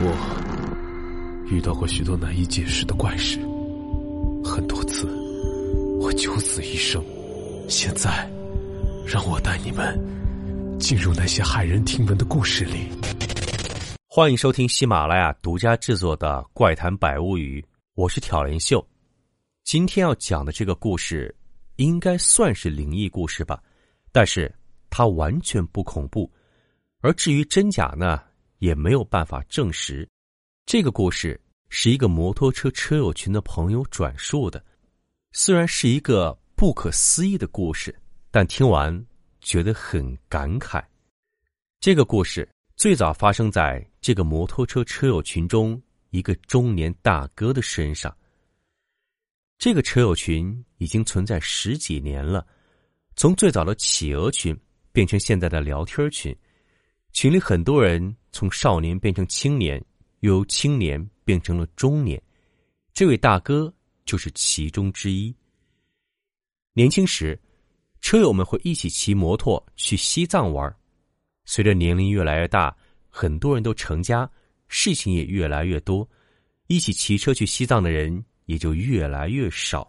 我遇到过许多难以解释的怪事，很多次我九死一生。现在，让我带你们进入那些骇人听闻的故事里。欢迎收听喜马拉雅独家制作的《怪谈百物语》，我是挑帘秀。今天要讲的这个故事，应该算是灵异故事吧，但是它完全不恐怖。而至于真假呢？也没有办法证实，这个故事是一个摩托车车友群的朋友转述的。虽然是一个不可思议的故事，但听完觉得很感慨。这个故事最早发生在这个摩托车车友群中一个中年大哥的身上。这个车友群已经存在十几年了，从最早的企鹅群变成现在的聊天群。群里很多人从少年变成青年，又由青年变成了中年，这位大哥就是其中之一。年轻时，车友们会一起骑摩托去西藏玩。随着年龄越来越大，很多人都成家，事情也越来越多，一起骑车去西藏的人也就越来越少。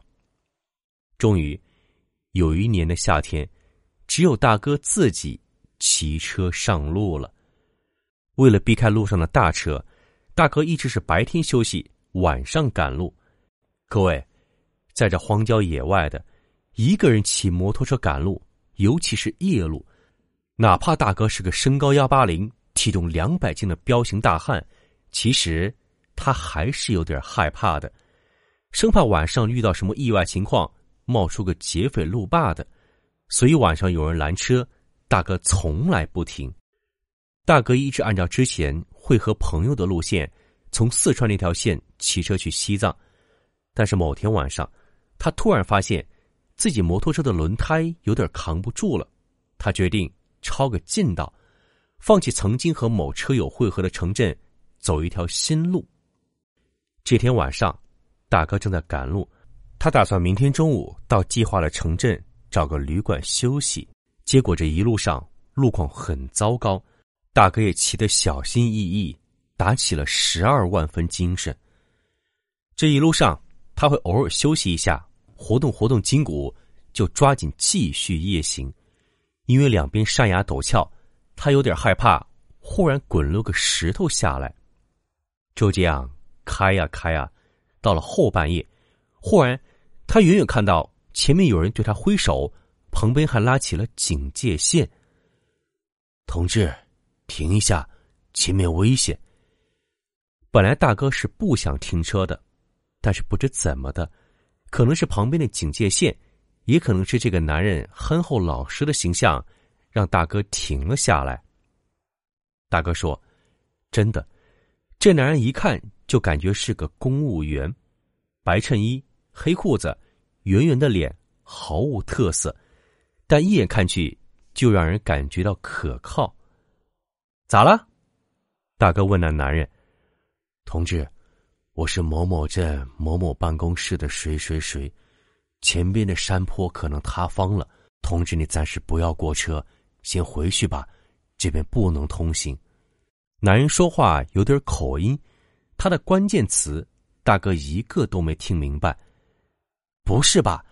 终于，有一年的夏天，只有大哥自己。骑车上路了。为了避开路上的大车，大哥一直是白天休息，晚上赶路。各位，在这荒郊野外的，一个人骑摩托车赶路，尤其是夜路，哪怕大哥是个身高幺八零、体重两百斤的彪形大汉，其实他还是有点害怕的，生怕晚上遇到什么意外情况，冒出个劫匪路霸的。所以晚上有人拦车。大哥从来不停，大哥一直按照之前会和朋友的路线，从四川那条线骑车去西藏。但是某天晚上，他突然发现自己摩托车的轮胎有点扛不住了。他决定抄个近道，放弃曾经和某车友汇合的城镇，走一条新路。这天晚上，大哥正在赶路，他打算明天中午到计划的城镇找个旅馆休息。结果这一路上路况很糟糕，大哥也骑得小心翼翼，打起了十二万分精神。这一路上他会偶尔休息一下，活动活动筋骨，就抓紧继续夜行。因为两边山崖陡峭，他有点害怕，忽然滚落个石头下来。就这样开呀开呀，到了后半夜，忽然他远远看到前面有人对他挥手。旁边还拉起了警戒线。同志，停一下，前面危险。本来大哥是不想停车的，但是不知怎么的，可能是旁边的警戒线，也可能是这个男人憨厚老实的形象，让大哥停了下来。大哥说：“真的，这男人一看就感觉是个公务员，白衬衣、黑裤子，圆圆的脸，毫无特色。”但一眼看去，就让人感觉到可靠。咋了？大哥问那男人：“同志，我是某某镇某某办公室的谁谁谁，前边的山坡可能塌方了，同志你暂时不要过车，先回去吧，这边不能通行。”男人说话有点口音，他的关键词大哥一个都没听明白。不是吧？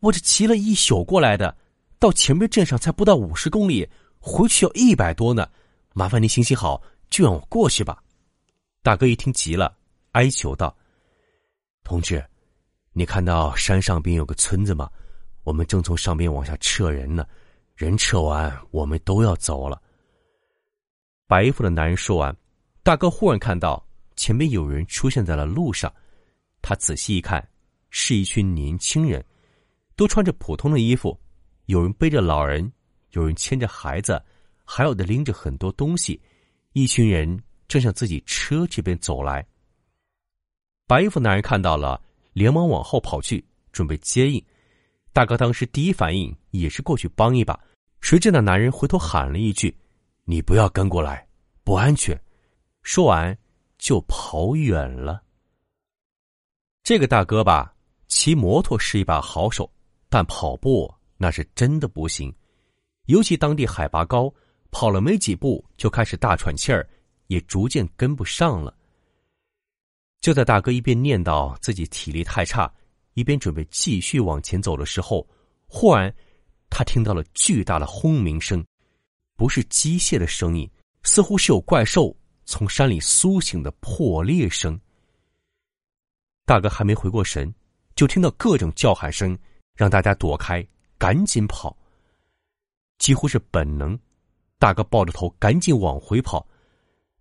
我这骑了一宿过来的。到前边镇上才不到五十公里，回去要一百多呢。麻烦您行行好，就让我过去吧。大哥一听急了，哀求道：“同志，你看到山上边有个村子吗？我们正从上边往下撤人呢。人撤完，我们都要走了。”白衣服的男人说完，大哥忽然看到前面有人出现在了路上。他仔细一看，是一群年轻人，都穿着普通的衣服。有人背着老人，有人牵着孩子，还有的拎着很多东西。一群人正向自己车这边走来。白衣服男人看到了，连忙往后跑去，准备接应。大哥当时第一反应也是过去帮一把，谁知那男人回头喊了一句：“你不要跟过来，不安全。”说完就跑远了。这个大哥吧，骑摩托是一把好手，但跑步。那是真的不行，尤其当地海拔高，跑了没几步就开始大喘气儿，也逐渐跟不上了。就在大哥一边念叨自己体力太差，一边准备继续往前走的时候，忽然他听到了巨大的轰鸣声，不是机械的声音，似乎是有怪兽从山里苏醒的破裂声。大哥还没回过神，就听到各种叫喊声，让大家躲开，赶紧跑。几乎是本能，大哥抱着头赶紧往回跑，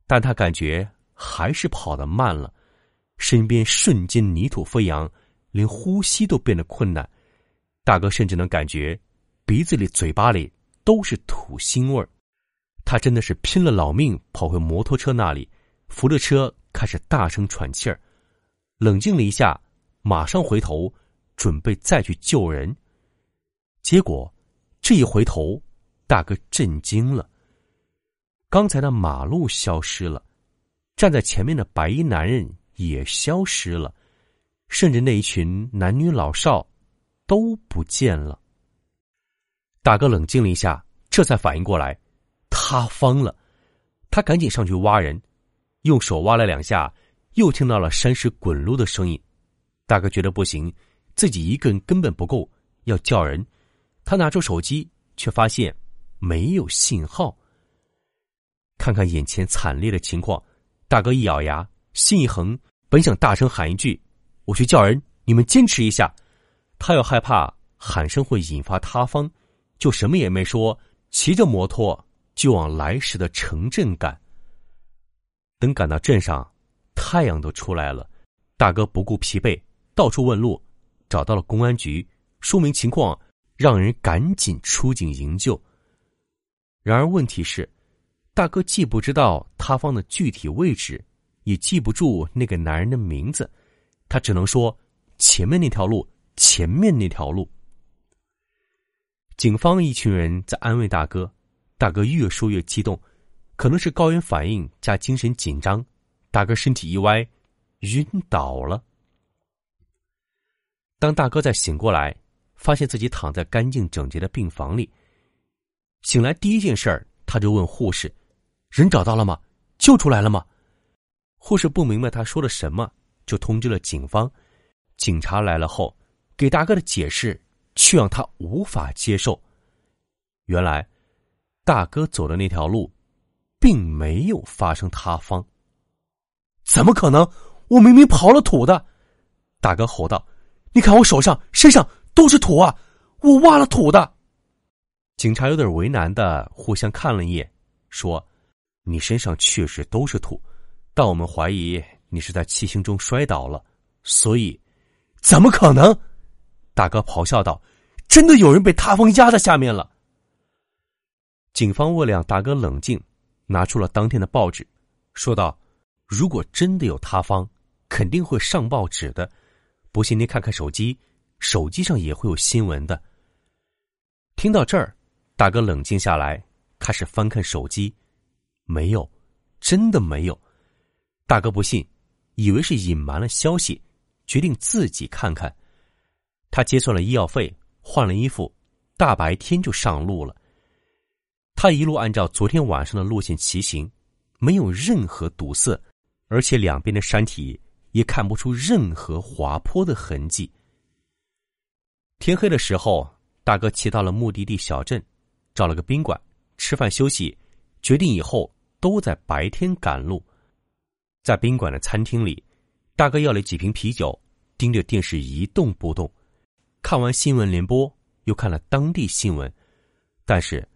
但他感觉还是跑得慢了，身边瞬间泥土飞扬，连呼吸都变得困难。大哥甚至能感觉鼻子里、嘴巴里都是土腥味儿。他真的是拼了老命跑回摩托车那里，扶着车开始大声喘气儿，冷静了一下，马上回头准备再去救人。结果这一回头。大哥震惊了。刚才的马路消失了，站在前面的白衣男人也消失了，甚至那一群男女老少都不见了。大哥冷静了一下，这才反应过来，塌方了。他赶紧上去挖人，用手挖了两下，又听到了山石滚落的声音。大哥觉得不行，自己一个人根本不够，要叫人。他拿出手机，却发现。没有信号。看看眼前惨烈的情况，大哥一咬牙，心一横，本想大声喊一句：“我去叫人，你们坚持一下。”他又害怕喊声会引发塌方，就什么也没说，骑着摩托就往来时的城镇赶。等赶到镇上，太阳都出来了。大哥不顾疲惫，到处问路，找到了公安局，说明情况，让人赶紧出警营救。然而问题是，大哥既不知道塌方的具体位置，也记不住那个男人的名字，他只能说：“前面那条路，前面那条路。”警方一群人在安慰大哥，大哥越说越激动，可能是高原反应加精神紧张，大哥身体一歪，晕倒了。当大哥再醒过来，发现自己躺在干净整洁的病房里。醒来第一件事儿，他就问护士：“人找到了吗？救出来了吗？”护士不明白他说的什么，就通知了警方。警察来了后，给大哥的解释却让他无法接受。原来，大哥走的那条路，并没有发生塌方。怎么可能？我明明刨了土的！大哥吼道：“你看我手上、身上都是土啊！我挖了土的。”警察有点为难的互相看了一眼，说：“你身上确实都是土，但我们怀疑你是在骑行中摔倒了，所以，怎么可能？”大哥咆哮道：“真的有人被塌方压在下面了。”警方为了让大哥冷静，拿出了当天的报纸，说道：“如果真的有塌方，肯定会上报纸的。不信您看看手机，手机上也会有新闻的。”听到这儿。大哥冷静下来，开始翻看手机，没有，真的没有。大哥不信，以为是隐瞒了消息，决定自己看看。他结算了医药费，换了衣服，大白天就上路了。他一路按照昨天晚上的路线骑行，没有任何堵塞，而且两边的山体也看不出任何滑坡的痕迹。天黑的时候，大哥骑到了目的地小镇。找了个宾馆吃饭休息，决定以后都在白天赶路。在宾馆的餐厅里，大哥要了几瓶啤酒，盯着电视一动不动。看完新闻联播，又看了当地新闻，但是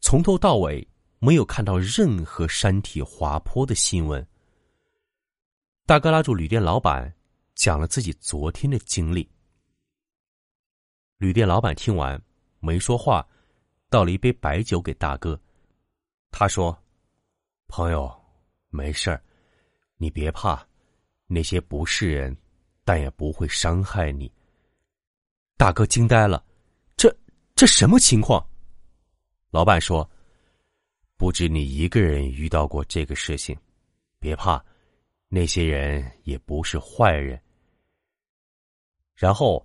从头到尾没有看到任何山体滑坡的新闻。大哥拉住旅店老板，讲了自己昨天的经历。旅店老板听完没说话。倒了一杯白酒给大哥，他说：“朋友，没事儿，你别怕，那些不是人，但也不会伤害你。”大哥惊呆了，这这什么情况？老板说：“不止你一个人遇到过这个事情，别怕，那些人也不是坏人。”然后，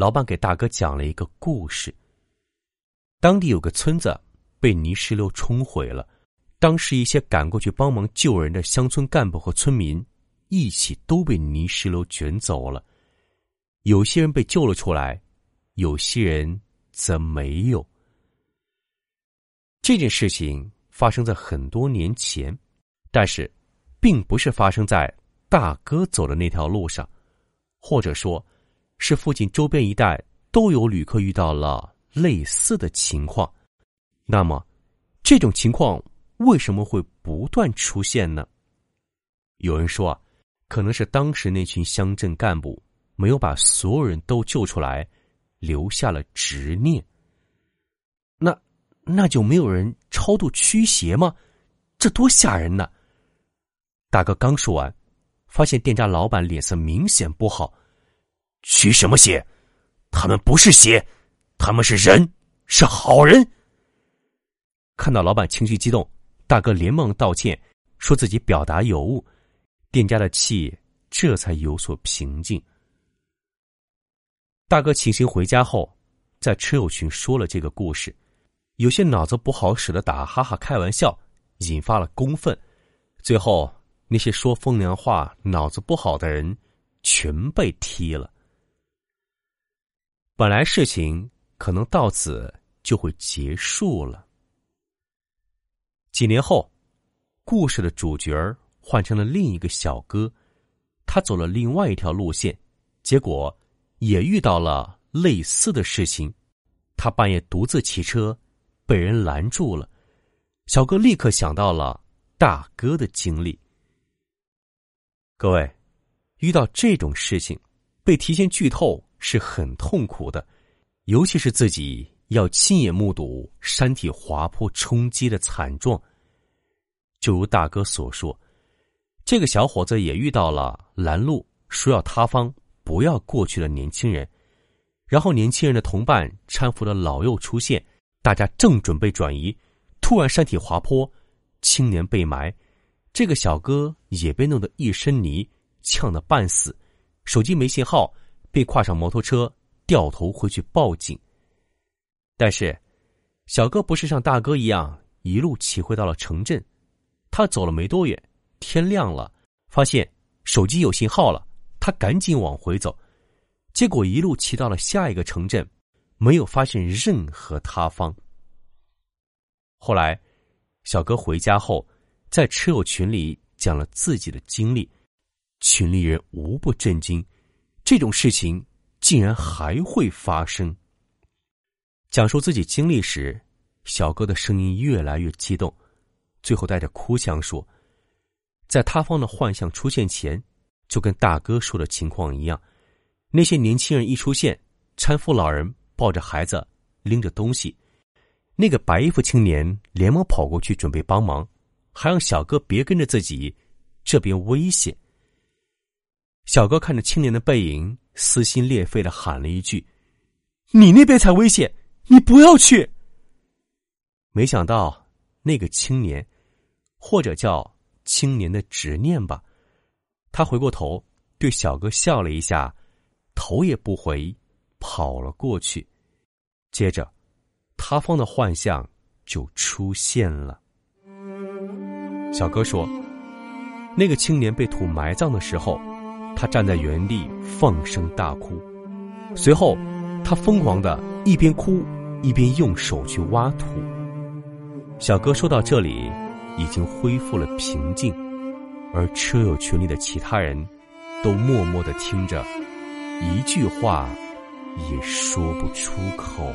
老板给大哥讲了一个故事。当地有个村子被泥石流冲毁了，当时一些赶过去帮忙救人的乡村干部和村民一起都被泥石流卷走了。有些人被救了出来，有些人则没有。这件事情发生在很多年前，但是，并不是发生在大哥走的那条路上，或者说，是附近周边一带都有旅客遇到了类似的情况。那么，这种情况为什么会不断出现呢？有人说啊，可能是当时那群乡镇干部没有把所有人都救出来，留下了执念。那。那就没有人超度驱邪吗？这多吓人呢！大哥刚说完，发现店家老板脸色明显不好。驱什么邪？他们不是邪，他们是人，是好人。看到老板情绪激动，大哥连忙道歉，说自己表达有误。店家的气这才有所平静。大哥骑行回家后，在车友群说了这个故事。有些脑子不好使的打哈哈开玩笑，引发了公愤。最后，那些说风凉话、脑子不好的人全被踢了。本来事情可能到此就会结束了。几年后，故事的主角换成了另一个小哥，他走了另外一条路线，结果也遇到了类似的事情。他半夜独自骑车。被人拦住了，小哥立刻想到了大哥的经历。各位，遇到这种事情，被提前剧透是很痛苦的，尤其是自己要亲眼目睹山体滑坡冲击的惨状。就如大哥所说，这个小伙子也遇到了拦路说要塌方不要过去的年轻人，然后年轻人的同伴搀扶的老幼出现。大家正准备转移，突然山体滑坡，青年被埋，这个小哥也被弄得一身泥，呛得半死，手机没信号，被跨上摩托车掉头回去报警。但是，小哥不是像大哥一样一路骑回到了城镇，他走了没多远，天亮了，发现手机有信号了，他赶紧往回走，结果一路骑到了下一个城镇。没有发现任何塌方。后来，小哥回家后，在车友群里讲了自己的经历，群里人无不震惊，这种事情竟然还会发生。讲述自己经历时，小哥的声音越来越激动，最后带着哭腔说：“在塌方的幻象出现前，就跟大哥说的情况一样，那些年轻人一出现，搀扶老人。”抱着孩子，拎着东西，那个白衣服青年连忙跑过去准备帮忙，还让小哥别跟着自己，这边危险。小哥看着青年的背影，撕心裂肺的喊了一句：“你那边才危险，你不要去。”没想到那个青年，或者叫青年的执念吧，他回过头对小哥笑了一下，头也不回。跑了过去，接着，塌方的幻象就出现了。小哥说：“那个青年被土埋葬的时候，他站在原地放声大哭。随后，他疯狂的一边哭一边用手去挖土。”小哥说到这里，已经恢复了平静，而车友群里的其他人都默默的听着，一句话。也说不出口。